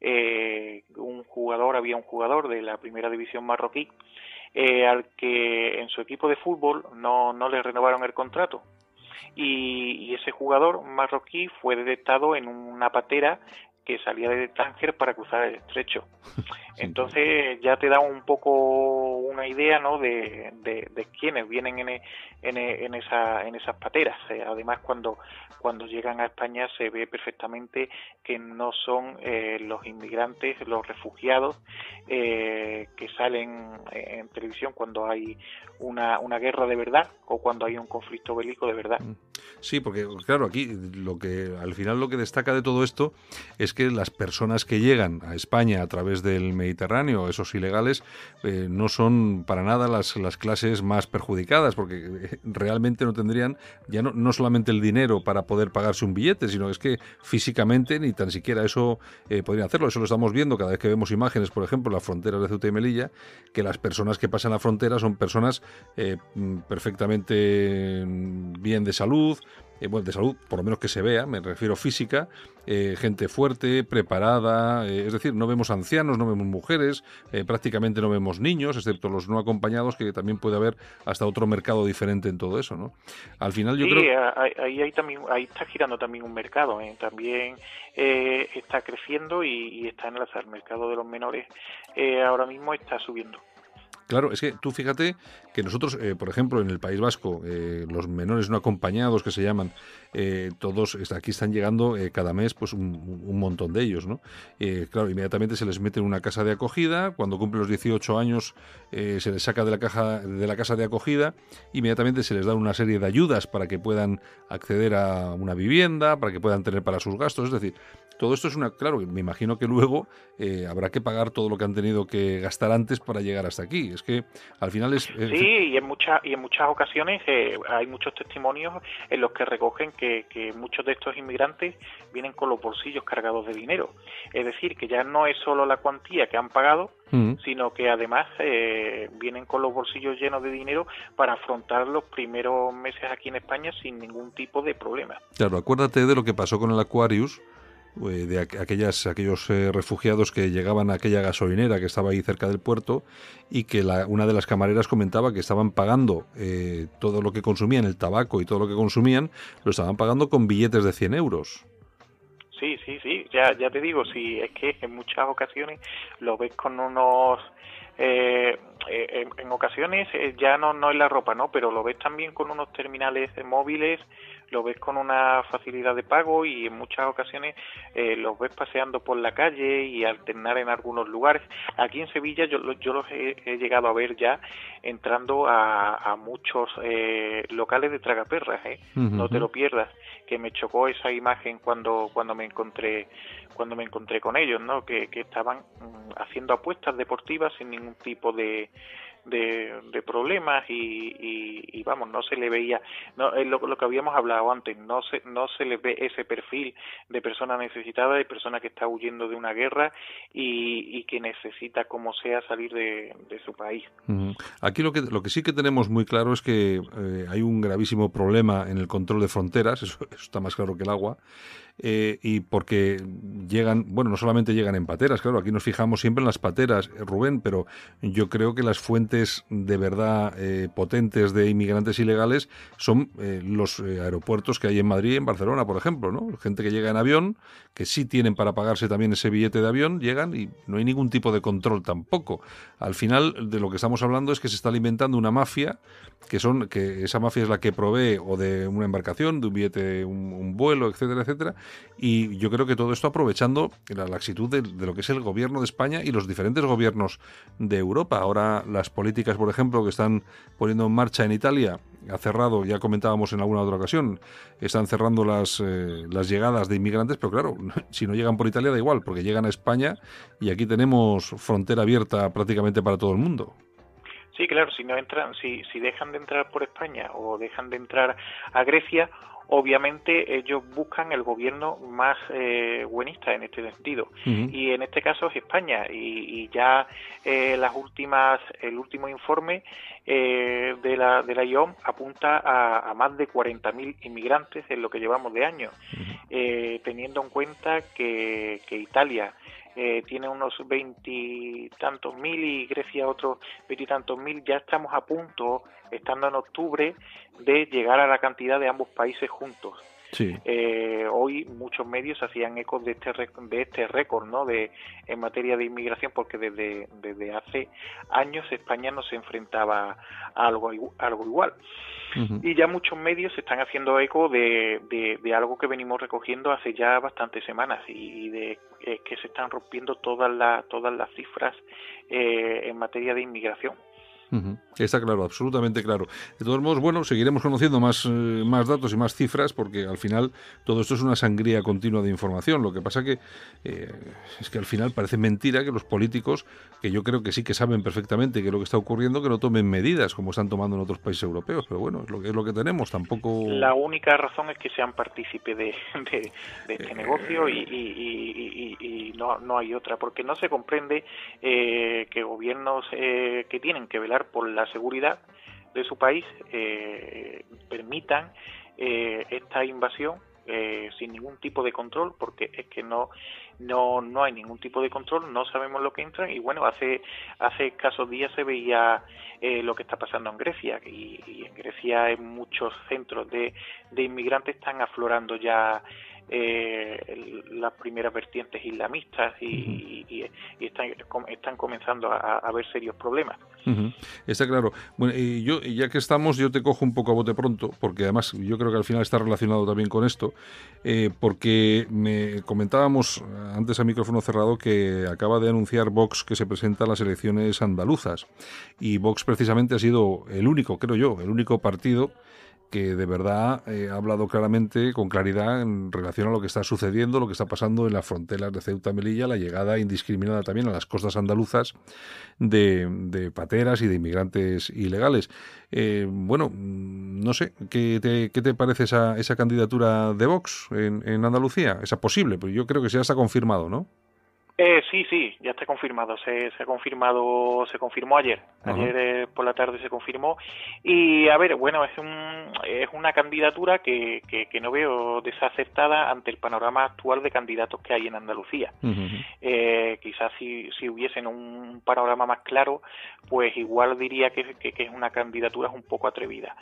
eh, un jugador había un jugador de la primera división marroquí eh, al que en su equipo de fútbol no no le renovaron el contrato. Y, y, ese jugador marroquí fue detectado en una patera que salía de Tánger para cruzar el estrecho. Entonces ya te da un poco una idea ¿no? de, de, quiénes vienen en, en, en, esa, en esas pateras. Eh, además, cuando, cuando llegan a España se ve perfectamente que no son eh, los inmigrantes, los refugiados eh, que salen en televisión cuando hay una, una guerra de verdad o cuando hay un conflicto bélico de verdad. Mm. Sí, porque claro, aquí lo que al final lo que destaca de todo esto es que las personas que llegan a España a través del Mediterráneo, esos ilegales, eh, no son para nada las, las clases más perjudicadas, porque eh, realmente no tendrían ya no, no solamente el dinero para poder pagarse un billete, sino es que físicamente ni tan siquiera eso eh, podrían hacerlo. Eso lo estamos viendo cada vez que vemos imágenes, por ejemplo, en las fronteras de Ceuta y Melilla, que las personas que pasan la frontera son personas mm, perfectamente mm, bien de salud, eh, bueno, de salud, por lo menos que se vea, me refiero física, eh, gente fuerte, preparada, eh, es decir, no vemos ancianos, no vemos mujeres, prácticamente no vemos niños, excepto los no acompañados, que también puede haber hasta otro mercado diferente en todo eso, ¿no? Al final yo creo... ahí, hay también, ahí está girando también un mercado, también está creciendo y, está en el mercado de los menores ahora mismo está subiendo. Claro, es que tú fíjate que nosotros, eh, por ejemplo, en el País Vasco, eh, los menores no acompañados que se llaman, eh, todos aquí están llegando cada mes pues un, montón de ellos, ¿no? claro, inmediatamente se les mete en una casa de acogida, cuando cumplen los 18 años se les saca de la, caja, de la casa de acogida, inmediatamente se les da una serie de ayudas para que puedan acceder a una vivienda, para que puedan tener para sus gastos, es decir, todo esto es una, claro, me imagino que luego habrá que pagar todo lo que han tenido que gastar antes para llegar hasta aquí. Es que al final es... sí, y en, muchas y en muchas ocasiones eh, hay muchos testimonios en los que recogen que, muchos de estos inmigrantes vienen con los bolsillos cargados de dinero. Es decir, que ya no es solo la cuantía que han pagado, mm. sino que además eh, vienen con los bolsillos llenos de dinero para afrontar los primeros meses aquí en España sin ningún tipo de problema. Claro, acuérdate de lo que pasó con el Aquarius de aquellas, aquellos eh, refugiados que llegaban a aquella gasolinera que estaba ahí cerca del puerto y que la, una de las camareras comentaba que estaban pagando eh, todo lo que consumían, el tabaco y todo lo que consumían, lo estaban pagando con billetes de 100 euros. Sí, sí, sí, ya, ya te digo, sí, es que en muchas ocasiones lo ves con unos... en, ocasiones ya no, no es la ropa, ¿no? Pero lo ves también con unos terminales móviles lo ves con una facilidad de pago y en muchas ocasiones eh, los ves paseando por la calle y alternar en algunos lugares. Aquí en Sevilla yo, yo los he, llegado a ver ya entrando a, muchos eh, locales de tragaperras, ¿eh? no te lo pierdas, que me chocó esa imagen cuando, cuando me encontré cuando me encontré con ellos, ¿no? que, que estaban mm, haciendo apuestas deportivas sin ningún tipo de, de, problemas y, vamos, no se le veía, no, es lo, que habíamos hablado antes, no se, no se le ve ese perfil de persona necesitada, de persona que está huyendo de una guerra y, que necesita como sea salir de, su país. Aquí lo que, lo que sí que tenemos muy claro es que eh, hay un gravísimo problema en el control de fronteras, eso, está más claro que el agua, eh, y porque llegan, bueno, no solamente llegan en pateras, claro, aquí nos fijamos siempre en las pateras, eh, Rubén, pero yo creo que las fuentes de verdad eh, potentes de inmigrantes ilegales son los aeropuertos que hay en Madrid y en Barcelona, por ejemplo, ¿no? Gente que llega en avión, que sí tienen para pagarse también ese billete de avión, llegan y no hay ningún tipo de control tampoco. Al final, de lo que estamos hablando es que se está alimentando una mafia, que son, que esa mafia es la que provee o de una embarcación, de un billete, un vuelo, etcétera, etcétera, y yo creo que todo esto aprovechando la laxitud de, lo que es el gobierno de España y los diferentes gobiernos de Europa. Ahora las políticas, por ejemplo, que están poniendo en marcha en Italia, ha cerrado, ya comentábamos en alguna otra ocasión, están cerrando las, eh, las llegadas de inmigrantes, pero claro, si no llegan por Italia da igual, porque llegan a España y aquí tenemos frontera abierta prácticamente para todo el mundo. Sí, claro, si no entran, si, si dejan de entrar por España o dejan de entrar a Grecia, obviamente ellos buscan el gobierno más eh, buenista en este sentido. Y en este caso es España. Y, ya eh, las últimas el último informe eh, de la de la IOM apunta a, más de 40.000 inmigrantes en lo que llevamos de año. Teniendo en cuenta que, que Italia eh, tiene unos veintitantos mil y Grecia otros veintitantos mil, ya estamos a punto, estando en octubre, de llegar a la cantidad de ambos países juntos. Eh, hoy muchos medios hacían eco de este de este récord, ¿no? De en materia de inmigración, porque desde, desde hace años España no se enfrentaba a algo algo igual. Y ya muchos medios se están haciendo eco de, de, algo que venimos recogiendo hace ya bastantes semanas y, de eh, que se están rompiendo todas las todas las cifras eh, en materia de inmigración. Está claro, absolutamente claro. De todos modos, bueno, seguiremos conociendo más, eh, más datos y más cifras porque al final todo esto es una sangría continua de información. Lo que pasa que eh, es que al final parece mentira que los políticos, que yo creo que sí que saben perfectamente qué es lo que está ocurriendo, que no tomen medidas como están tomando en otros países europeos. Pero bueno, es lo que es lo que tenemos. Tampoco. La única razón es que sean partícipe de, de, este eh, negocio y, y, no, no hay otra, porque no se comprende que gobiernos que tienen que velar por la seguridad de su país eh, permitan eh, esta invasión eh, sin ningún tipo de control porque es que no no no hay ningún tipo de control no sabemos lo que entran y bueno hace hace escasos días se veía lo que está pasando en Grecia y, en Grecia en muchos centros de, de inmigrantes están aflorando ya eh, las primeras vertientes islamistas y, están, están, comenzando a, a, haber serios problemas. Está claro. Bueno, y yo, ya que estamos, yo te cojo un poco a bote pronto, porque además yo creo que al final está relacionado también con esto, eh, porque me comentábamos antes a micrófono cerrado que acaba de anunciar Vox que se presenta a las elecciones andaluzas. Y Vox precisamente ha sido el único, creo yo, el único partido que de verdad eh, ha hablado claramente, con claridad, en relación a lo que está sucediendo, lo que está pasando en las fronteras de Ceuta Melilla, la llegada indiscriminada también a las costas andaluzas de, pateras y de inmigrantes ilegales. Eh, bueno, no sé, ¿qué te, qué te parece esa, esa candidatura de Vox en, en Andalucía? Esa posible, pues yo creo que ya está confirmado, ¿no? Eh, sí, sí, ya está confirmado. Se, se ha confirmado, se confirmó ayer. Ayer eh, por la tarde se confirmó. Y a ver, bueno, es, un, es una candidatura que, que, no veo desacertada ante el panorama actual de candidatos que hay en Andalucía. eh, quizás si, si hubiesen un panorama más claro, pues igual diría que, que, es una candidatura un poco atrevida.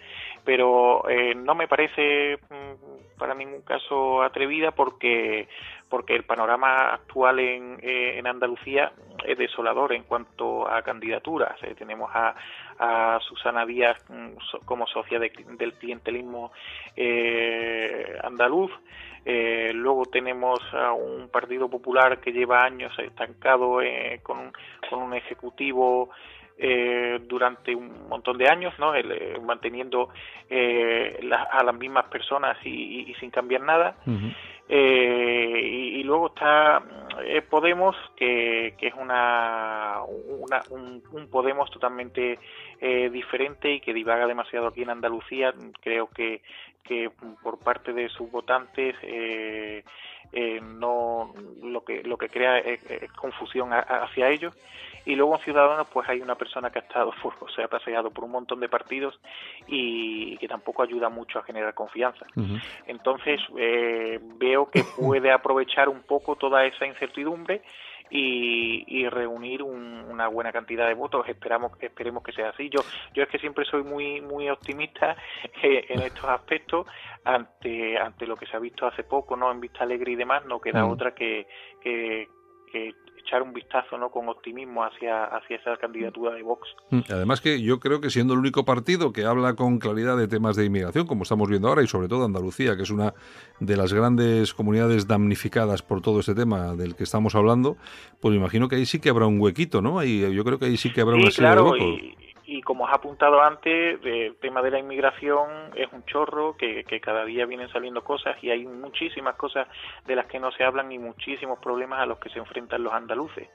Pero eh, no me parece mm, para ningún caso atrevida porque porque el panorama actual en, eh, en Andalucía es desolador en cuanto a candidaturas. tenemos a, a Susana Díaz mm, como socia del clientelismo andaluz. luego tenemos a un Partido Popular que lleva años estancado con, con un ejecutivo eh, durante un montón de años, ¿no? Eh, manteniendo eh, a las mismas personas y, sin cambiar nada. Y, luego está Podemos, que, que, es una, un, Podemos totalmente diferente y que divaga demasiado aquí en Andalucía. Creo que, que por parte de sus votantes no lo que lo que crea es, confusión hacia ellos y luego en Ciudadanos pues hay una persona que ha estado, o sea, ha paseado por un montón de partidos y que tampoco ayuda mucho a generar confianza. Entonces eh, veo que puede aprovechar un poco toda esa incertidumbre y, reunir una buena cantidad de votos. Esperamos, esperemos que sea así. Yo, yo es que siempre soy muy, muy optimista eh, en estos aspectos ante, ante lo que se ha visto hace poco, no en Vista Alegre y demás. No queda otra que, que, que echar un vistazo no con optimismo hacia, hacia esa candidatura de Vox. Mm, además que yo creo que siendo el único partido que habla con claridad de temas de inmigración, como estamos viendo ahora, y sobre todo Andalucía, que es una de las grandes comunidades damnificadas por todo este tema del que estamos hablando, pues me imagino que ahí sí que habrá un huequito, ¿no? Ahí, yo creo que ahí sí que habrá una serie de votos y como has apuntado antes, el tema de la inmigración es un chorro, que, cada día vienen saliendo cosas y hay muchísimas cosas de las que no se hablan y muchísimos problemas a los que se enfrentan los andaluces,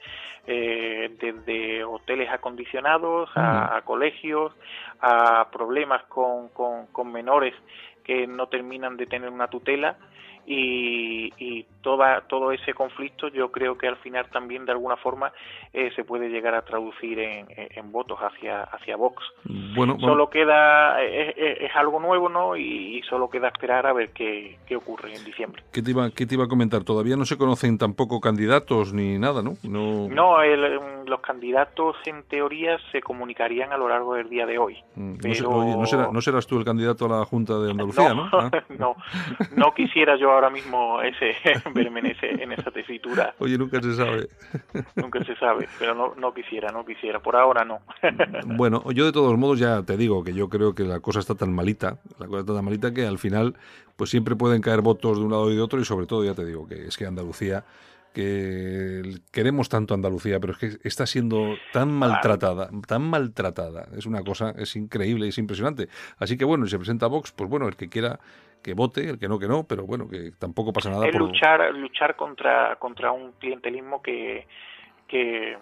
eh, desde hoteles acondicionados a, colegios, a problemas con, con menores que no terminan de tener una tutela y, y toda, todo ese conflicto yo creo que al final también de alguna forma eh, se puede llegar a traducir en, en, votos hacia, hacia Vox. Bueno, Solo queda, es, es, algo nuevo, ¿no? Y, solo queda esperar a ver qué, qué ocurre en diciembre. ¿Qué te, iba, ¿Qué te iba a comentar? Todavía no se conocen tampoco candidatos ni nada, ¿no? No, no el, los candidatos en teoría se comunicarían a lo largo del día de hoy. Mm, no, será, no, serás tú el candidato a la Junta de Andalucía, ¿no? ¿no? Ah. no, no quisiera yo ahora mismo ese verme en, ese, en esa tesitura. Oye, nunca se sabe. nunca se sabe, pero no, no quisiera, no quisiera. Por ahora no. bueno, yo de todos modos ya te digo que yo creo que la cosa está tan malita, la cosa está tan malita que al final pues siempre pueden caer votos de un lado y de otro y sobre todo ya te digo que es que Andalucía que queremos tanto Andalucía, pero es que está siendo tan maltratada, tan maltratada. Es una cosa, es increíble, es impresionante. Así que bueno, si se presenta Vox, pues bueno, el que quiera que vote, el que no, que no, pero bueno, que tampoco pasa nada. Es luchar, luchar contra, contra un clientelismo que, que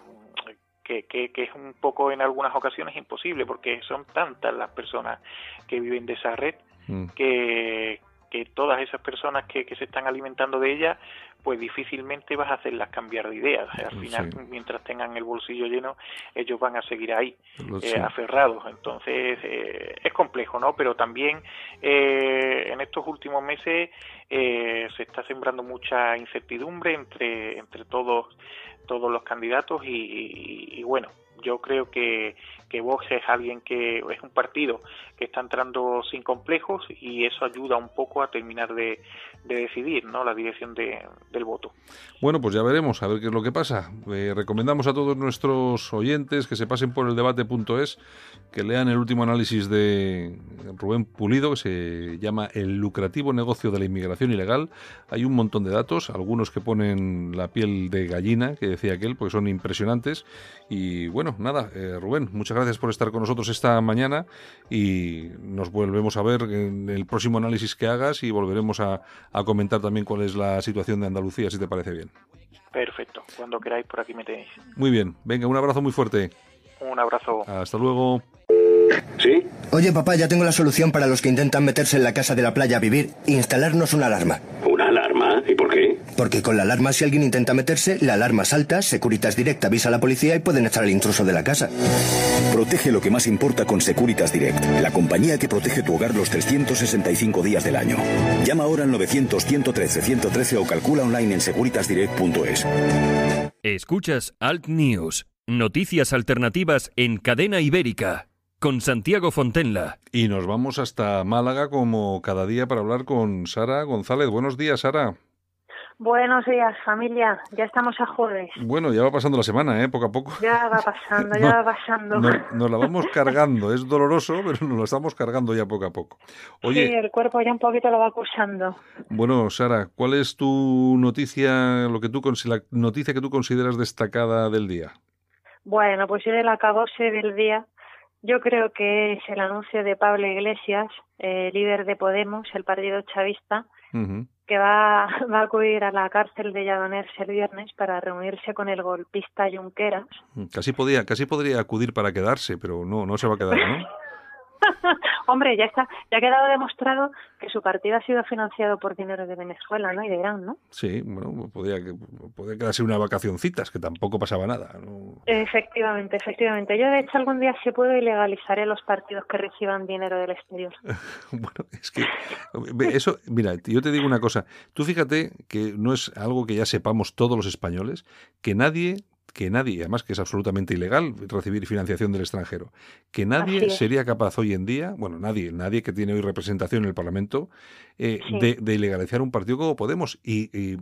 que, que, es un poco en algunas ocasiones imposible porque son tantas las personas que viven de esa red mm. que, que todas esas personas que, que se están alimentando de ella pues difícilmente vas a hacerlas cambiar de ideas. al final, mientras tengan el bolsillo lleno, ellos van a seguir ahí, eh, aferrados. Entonces, eh, es complejo, ¿no? Pero también eh, en estos últimos meses se está sembrando mucha incertidumbre entre, entre todos, todos los candidatos y bueno, yo creo que, que Vox es alguien que es un partido que está entrando sin complejos y eso ayuda un poco a terminar de, decidir ¿no? la dirección del voto. Bueno, pues ya veremos, a ver qué es lo que pasa. Eh, recomendamos a todos nuestros oyentes que se pasen por el debate.es, que lean el último análisis de Rubén Pulido, que se llama El lucrativo negocio de la inmigración ilegal. Hay un montón de datos, algunos que ponen la piel de gallina, que decía aquel, porque son impresionantes. Y bueno, nada, eh, Rubén, muchas gracias por estar con nosotros esta mañana y nos volvemos a ver en el próximo análisis que hagas y volveremos a, comentar también cuál es la situación de Andalucía, si te parece bien. Perfecto, cuando queráis por aquí me tenéis. Muy bien, venga, un abrazo muy fuerte. Un abrazo. Hasta luego. ¿Sí? Oye, papá, ya tengo la solución para los que intentan meterse en la casa de la playa a vivir e instalarnos. ¿Una alarma? Porque con la alarma, si alguien intenta meterse, la alarma salta, Securitas Direct avisa a la policía y pueden echar al intruso de la casa. Protege lo que más importa con Securitas Direct, la compañía que protege tu hogar los 365 días del año. Llama ahora al 900-113-113 o calcula online en securitasdirect.es. Escuchas Alt News, noticias alternativas en cadena ibérica con Santiago Fontenla. Y nos vamos hasta Málaga como cada día para hablar con Sara González. Buenos días, Sara. Buenos días, familia. Ya estamos a jueves. Bueno, ya va pasando la semana, ¿eh? Poco a poco. Ya va pasando, ya va pasando. Nos, la vamos cargando. Es doloroso, pero nos lo estamos cargando ya poco a poco. Oye, sí, el cuerpo ya un poquito lo va acusando. Bueno, Sara, ¿cuál es tu noticia, lo que tú la noticia que tú consideras destacada del día? Bueno, pues yo del acabose del día, yo creo que es el anuncio de Pablo Iglesias, eh, líder de Podemos, el partido chavista, que va, va a acudir a la cárcel de Lladoners el viernes para reunirse con el golpista Junqueras. Mm, casi podía, casi podría acudir para quedarse, pero no, no se va a quedar, ¿no? Hombre, ya está, ya ha quedado demostrado que su partido ha sido financiado por dinero de Venezuela, ¿no? Y de Irán, ¿no? Sí, bueno, podría, podría quedarse una vacacioncitas, que tampoco pasaba nada. Efectivamente, efectivamente. Yo, de hecho, algún día sí puedo ilegalizaré los partidos que reciban dinero del exterior. bueno, es que eso, mira, yo te digo una cosa. Tú fíjate que no es algo que ya sepamos todos los españoles, que nadie que nadie, además que es absolutamente ilegal recibir financiación del extranjero, que nadie sería capaz hoy en día, bueno, nadie, nadie que tiene hoy representación en el Parlamento, eh, de, ilegalizar un partido como Podemos y,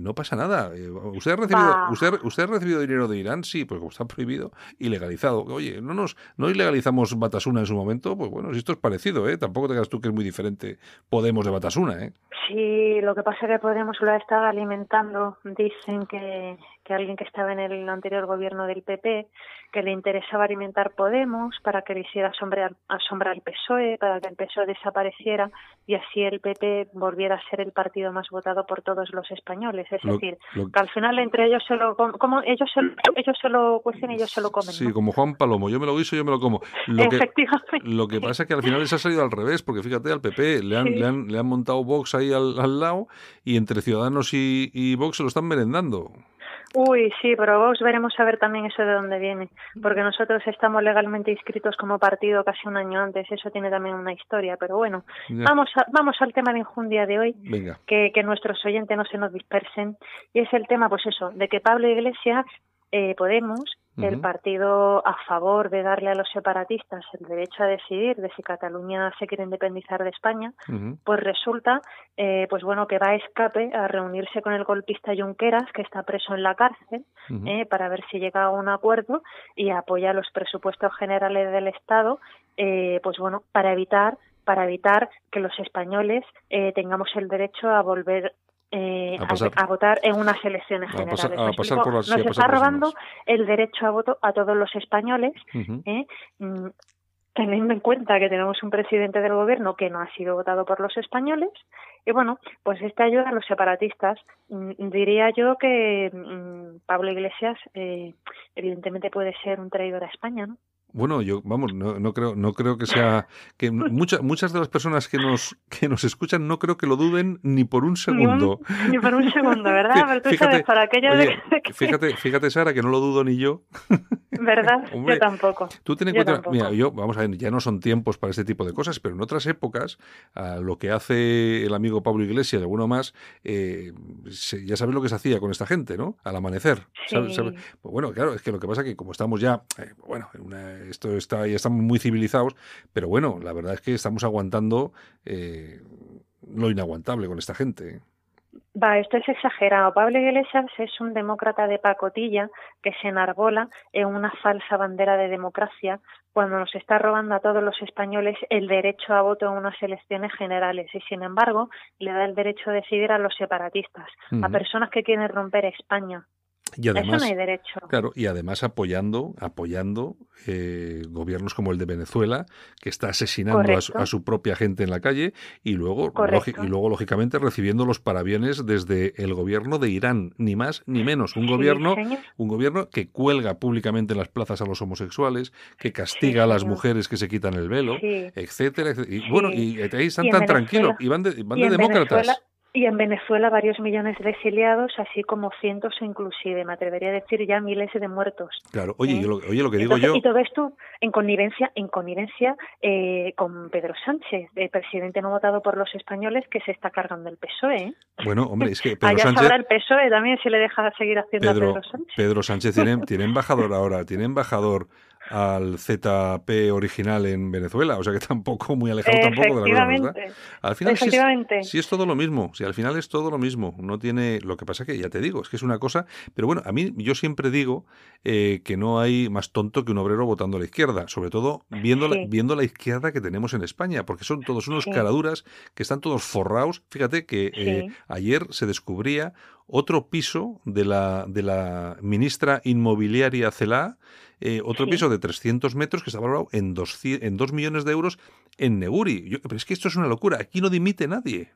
no pasa nada. Eh, ¿Usted ha, recibido, usted, ¿Usted ha recibido dinero de Irán? Sí, pues como está prohibido, ilegalizado. Oye, no nos no ilegalizamos Batasuna en su momento, pues bueno, si esto es parecido, ¿eh? Tampoco te digas tú que es muy diferente Podemos de Batasuna, ¿eh? Sí, lo que pasa es que Podemos lo ha estado alimentando. Dicen que, que alguien que estaba en el anterior gobierno del PP, que le interesaba alimentar Podemos para que le hiciera sombra, al PSOE, para que el PSOE desapareciera y así el PP volviera a ser el partido más votado por todos los españoles. Es decir, que al final entre ellos se lo, como ellos se, ellos se lo cuecen y ellos se lo comen. Sí, como Juan Palomo, yo me lo guiso, yo me lo como. Lo que, lo que pasa es que al final les ha salido al revés, porque fíjate, al PP le han, le han, le han montado Vox ahí al, al, lado y entre Ciudadanos y, y Vox se lo están merendando. Uy, sí, pero vos veremos a ver también eso de dónde viene, porque nosotros estamos legalmente inscritos como partido casi un año antes, eso tiene también una historia, pero bueno, vamos vamos al tema de injundia de hoy, Que, que nuestros oyentes no se nos dispersen, y es el tema, pues eso, de que Pablo Iglesias eh, Podemos, el partido a favor de darle a los separatistas el derecho a decidir de si Cataluña se quiere independizar de España, pues resulta, eh, pues bueno, que va a escape a reunirse con el golpista Junqueras, que está preso en la cárcel, eh, para ver si llega a un acuerdo y apoya los presupuestos generales del Estado, eh, pues bueno, para evitar para evitar que los españoles tengamos el derecho a volver eh, a, votar en unas elecciones generales. Nos está robando el derecho a voto a todos los españoles, ¿eh? mm, teniendo en cuenta que tenemos un presidente del gobierno que no ha sido votado por los españoles. Y bueno, pues esta ayuda a los separatistas. Mm, diría yo que mm, Pablo Iglesias, eh, evidentemente, puede ser un traidor a España, ¿no? Bueno, yo vamos, no, no creo, no creo que sea que muchas muchas de las personas que nos que nos escuchan no creo que lo duden ni por un segundo. Ni, por un segundo, ¿verdad? fíjate, para aquello fíjate, fíjate, Sara, que no lo dudo ni yo. ¿Verdad? yo tampoco. Tú ten en cuenta, mira, yo vamos a ver, ya no son tiempos para este tipo de cosas, pero en otras épocas lo que hace el amigo Pablo Iglesias y alguno más, eh, ya sabes lo que se hacía con esta gente, ¿no? Al amanecer. Pues bueno, claro, es que lo que pasa es que como estamos ya, eh, bueno, en una esto está, ya estamos muy civilizados, pero bueno, la verdad es que estamos aguantando eh, lo inaguantable con esta gente. Va, esto es exagerado. Pablo Iglesias es un demócrata de pacotilla que se enarbola en una falsa bandera de democracia cuando nos está robando a todos los españoles el derecho a voto en unas elecciones generales y, sin embargo, le da el derecho a decidir a los separatistas, a personas que quieren romper España. Y además, Eso no hay derecho. Claro, y además apoyando, apoyando eh, gobiernos como el de Venezuela, que está asesinando a su, propia gente en la calle, y luego, y luego, lógicamente, recibiendo los parabienes desde el gobierno de Irán, ni más ni menos. Un gobierno, un gobierno que cuelga públicamente en las plazas a los homosexuales, que castiga a las mujeres que se quitan el velo, etcétera, Y bueno, y ahí están tan tranquilos, y van de, van de demócratas. Y en Venezuela varios millones de exiliados, así como cientos inclusive, me atrevería a decir ya miles de muertos. Claro, oye, ¿Eh? yo lo, oye lo que digo yo... Y todo esto en connivencia, en connivencia eh, con Pedro Sánchez, el presidente no votado por los españoles que se está cargando el PSOE. ¿eh? Bueno, hombre, es que Pedro Allá Sánchez... sabrá el PSOE también si le deja seguir haciendo Pedro, a Pedro Sánchez. Pedro Sánchez tiene, tiene embajador ahora, tiene embajador al ZP original en Venezuela, o sea que tampoco muy alejado tampoco de la verdad. Al final sí es, todo lo mismo, si al final es todo lo mismo, no tiene, lo que pasa que ya te digo, es que es una cosa, pero bueno, a mí yo siempre digo eh, que no hay más tonto que un obrero votando a la izquierda, sobre todo viendo, la, viendo la izquierda que tenemos en España, porque son todos unos caraduras que están todos forrados. Fíjate que eh, ayer se descubría otro piso de la, de la ministra inmobiliaria Celá, eh, otro piso de 300 metros que está valorado en 2, en 2 millones de euros en Neguri. pero es que esto es una locura, aquí no dimite nadie.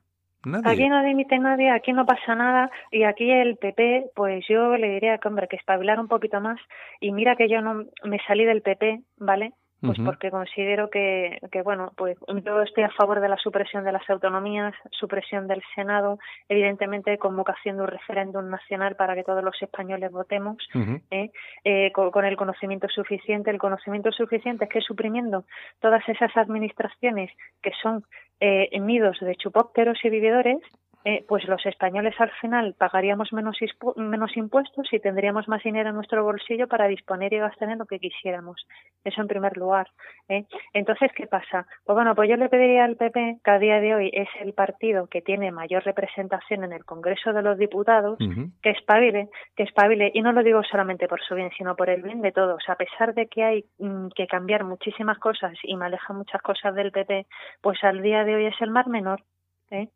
Nadie. Aquí no dimite nadie, aquí no pasa nada y aquí el PP, pues yo le diría que hombre, que espabilar un poquito más y mira que yo no me salí del PP, ¿vale? Pues porque considero que, que, bueno, pues yo estoy a favor de la supresión de las autonomías, supresión del Senado, evidentemente convocación de un referéndum nacional para que todos los españoles votemos, ¿eh? Eh, con, el conocimiento suficiente. El conocimiento suficiente es que suprimiendo todas esas administraciones que son eh, nidos de chupópteros y vividores, eh, pues los españoles al final pagaríamos menos, menos impuestos y tendríamos más dinero en nuestro bolsillo para disponer y gastar en lo que quisiéramos. Eso en primer lugar. ¿eh? Entonces, ¿qué pasa? Pues bueno, pues yo le pediría al PP, que a día de hoy es el partido que tiene mayor representación en el Congreso de los Diputados, que espabile, que espabile, y no lo digo solamente por su bien, sino por el bien de todos. A pesar de que hay mm, que cambiar muchísimas cosas y me aleja muchas cosas del PP, pues al día de hoy es el mar menor. ¿eh?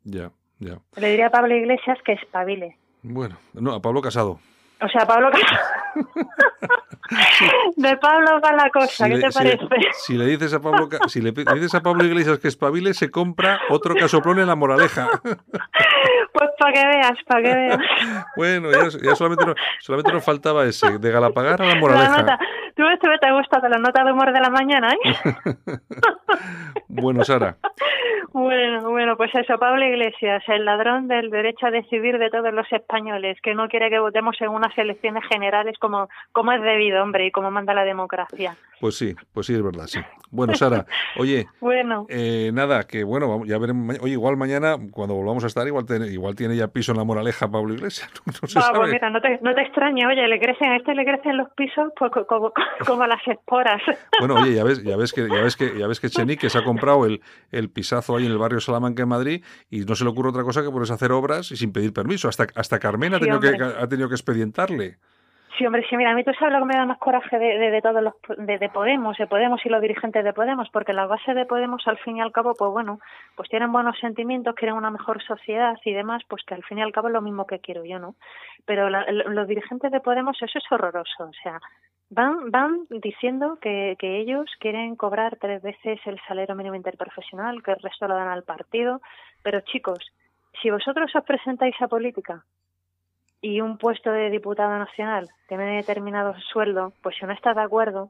Ya. Le diría a Pablo Iglesias que espabile. Bueno, no, a Pablo Casado. O sea, Pablo Casado. De Pablo va la cosa, ¿qué te parece? Si le, dices a Pablo, si le dices a Pablo Iglesias que espabile, se compra otro casoplón en la moraleja. Pues para que veas, para que veas. Bueno, ya, solamente, nos, solamente nos faltaba ese, de Galapagar a la moraleja. La Tú este te gusta de la nota de humor de la mañana, ¿eh? bueno, Sara. Bueno, bueno, pues eso, Pablo Iglesias, el ladrón del derecho a decidir de todos los españoles, que no quiere que votemos en unas elecciones generales como, como es debido, hombre, y como manda la democracia. Pues sí, pues sí, es verdad, sí. Bueno, Sara, oye, bueno. Eh, nada, que bueno, ya veremos, oye, igual mañana, cuando volvamos a estar, igual tiene, igual tiene ya piso en la moraleja Pablo Iglesias, no, se mira, no te, no te extraña, oye, le crecen, a este le crecen los pisos pues, como, como, las esporas. Bueno, oye, ya ves, ya ves que, ya ves que, ya ves que Chenique se ha comprado el, el pisazo ahí en el barrio Salamanca en Madrid y no se le ocurre otra cosa que ponerse a hacer obras y sin pedir permiso. Hasta, hasta Carmen ha, tenido que, ha tenido que expedientarle. Sí, hombre, sí, mira, a mí tú sabes lo que me da más coraje de, de, todos los, de, Podemos, de Podemos y los dirigentes de Podemos, porque la base de Podemos, al fin y al cabo, pues bueno, pues tienen buenos sentimientos, quieren una mejor sociedad y demás, pues que al fin y al cabo es lo mismo que quiero yo, ¿no? Pero los dirigentes de Podemos, eso es horroroso, o sea, van, van diciendo que, que ellos quieren cobrar tres veces el salario mínimo interprofesional, que el resto lo dan al partido, pero chicos, si vosotros os presentáis a política y un puesto de diputado nacional tiene determinado sueldo, pues si no está de acuerdo,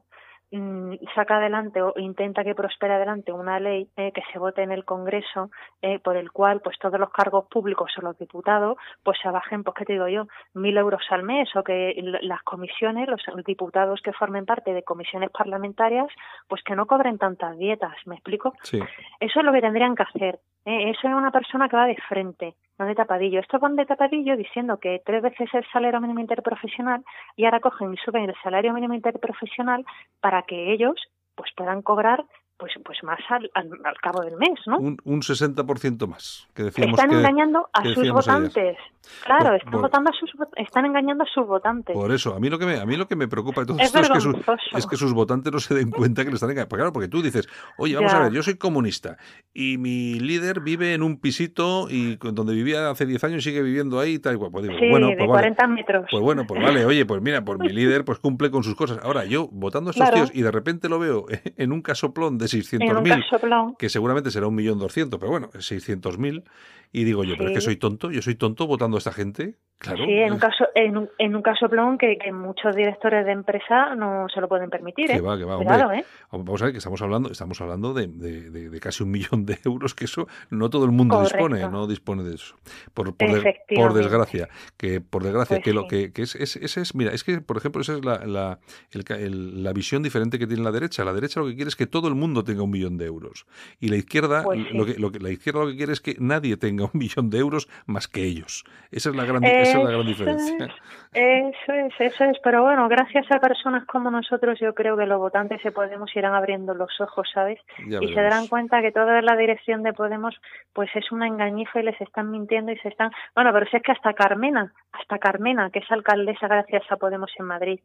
saca adelante o intenta que prospere adelante una ley eh, que se vote en el Congreso eh, por el cual pues todos los cargos públicos o los diputados pues se bajen pues qué te digo yo mil euros al mes o que las comisiones los diputados que formen parte de comisiones parlamentarias pues que no cobren tantas dietas me explico sí. eso es lo que tendrían que hacer eh, eso es una persona que va de frente no de tapadillo. Estos van de tapadillo diciendo que tres veces el salario mínimo interprofesional y ahora cogen y suben el salario mínimo interprofesional para que ellos pues puedan cobrar pues pues más al, al, cabo del mes, ¿no? Un, un 60% más. Que decíamos están engañando a sus votantes. Claro, están, votando a sus, están engañando a sus votantes. Por eso, a mí lo que me, a mí lo que me preocupa de todo esto es que, es que, sus votantes no se den cuenta que le están engañando. Pues claro, porque tú dices, oye, vamos a ver, yo soy comunista y mi líder vive en un pisito y donde vivía hace 10 años sigue viviendo ahí y tal. Pues digo, sí, bueno, de pues 40 metros. Pues bueno, pues vale, oye, pues mira, por mi líder pues cumple con sus cosas. Ahora, yo votando a estos tíos y de repente lo veo en un casoplón de 600.000, que seguramente será un millón doscientos, pero bueno, 600.000 y digo yo, pero es que soy tonto, yo soy tonto votando a esta gente. Claro. Sí, en un caso, en un, en un caso plon que, que, muchos directores de empresa no se lo pueden permitir. ¿eh? Que va, que va. Hombre, ¿eh? Vamos a ver que estamos hablando, estamos hablando de, de, de, casi un millón de euros, que eso no todo el mundo dispone, no dispone de eso. Por, por, por desgracia, que por desgracia, pues que lo que, que es, es, ese es, mira, es que por ejemplo esa es la, la, el, la visión diferente que tiene la derecha. La derecha lo que quiere es que todo el mundo tenga un millón de euros y la izquierda pues lo que, lo que la izquierda lo que quiere es que nadie tenga un millón de euros más que ellos. Esa es la gran, Esa es la gran diferencia. Eso es, eso es. Pero bueno, gracias a personas como nosotros, yo creo que los votantes se Podemos irán abriendo los ojos, ¿sabes? y se darán cuenta que toda la dirección de Podemos, pues es una engañifa y les están mintiendo y se están. Bueno, pero si es que hasta Carmena, hasta Carmena, que es alcaldesa gracias a Podemos en Madrid,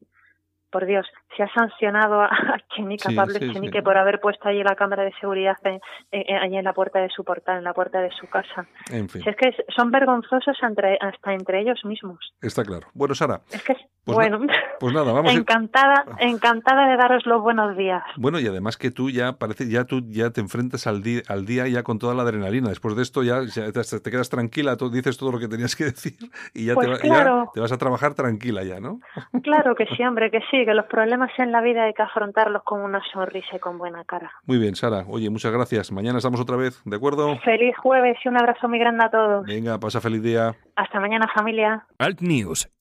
por Dios, se ha sancionado a Chenique, a Pablo Chenique, por haber puesto allí la cámara de seguridad en, en la puerta de su portal, en la puerta de su casa. En fin. es que son vergonzosos hasta entre ellos mismos. Está claro. Bueno, Sara. Es que, pues bueno, pues nada, vamos. encantada, encantada de daros los buenos días. Bueno, y además que tú ya parece, ya tú ya te enfrentas al día, al día ya con toda la adrenalina. Después de esto ya, te, quedas tranquila, tú dices todo lo que tenías que decir y ya, te, pues ya te vas a trabajar tranquila ya, ¿no? Claro que sí, hombre, que sí que los problemas en la vida hay que afrontarlos con una sonrisa y con buena cara. Muy bien, Sara. Oye, muchas gracias. Mañana estamos otra vez, ¿de acuerdo? Feliz jueves y un abrazo muy grande a todos. Venga, pasa feliz día. Hasta mañana, familia. Alt News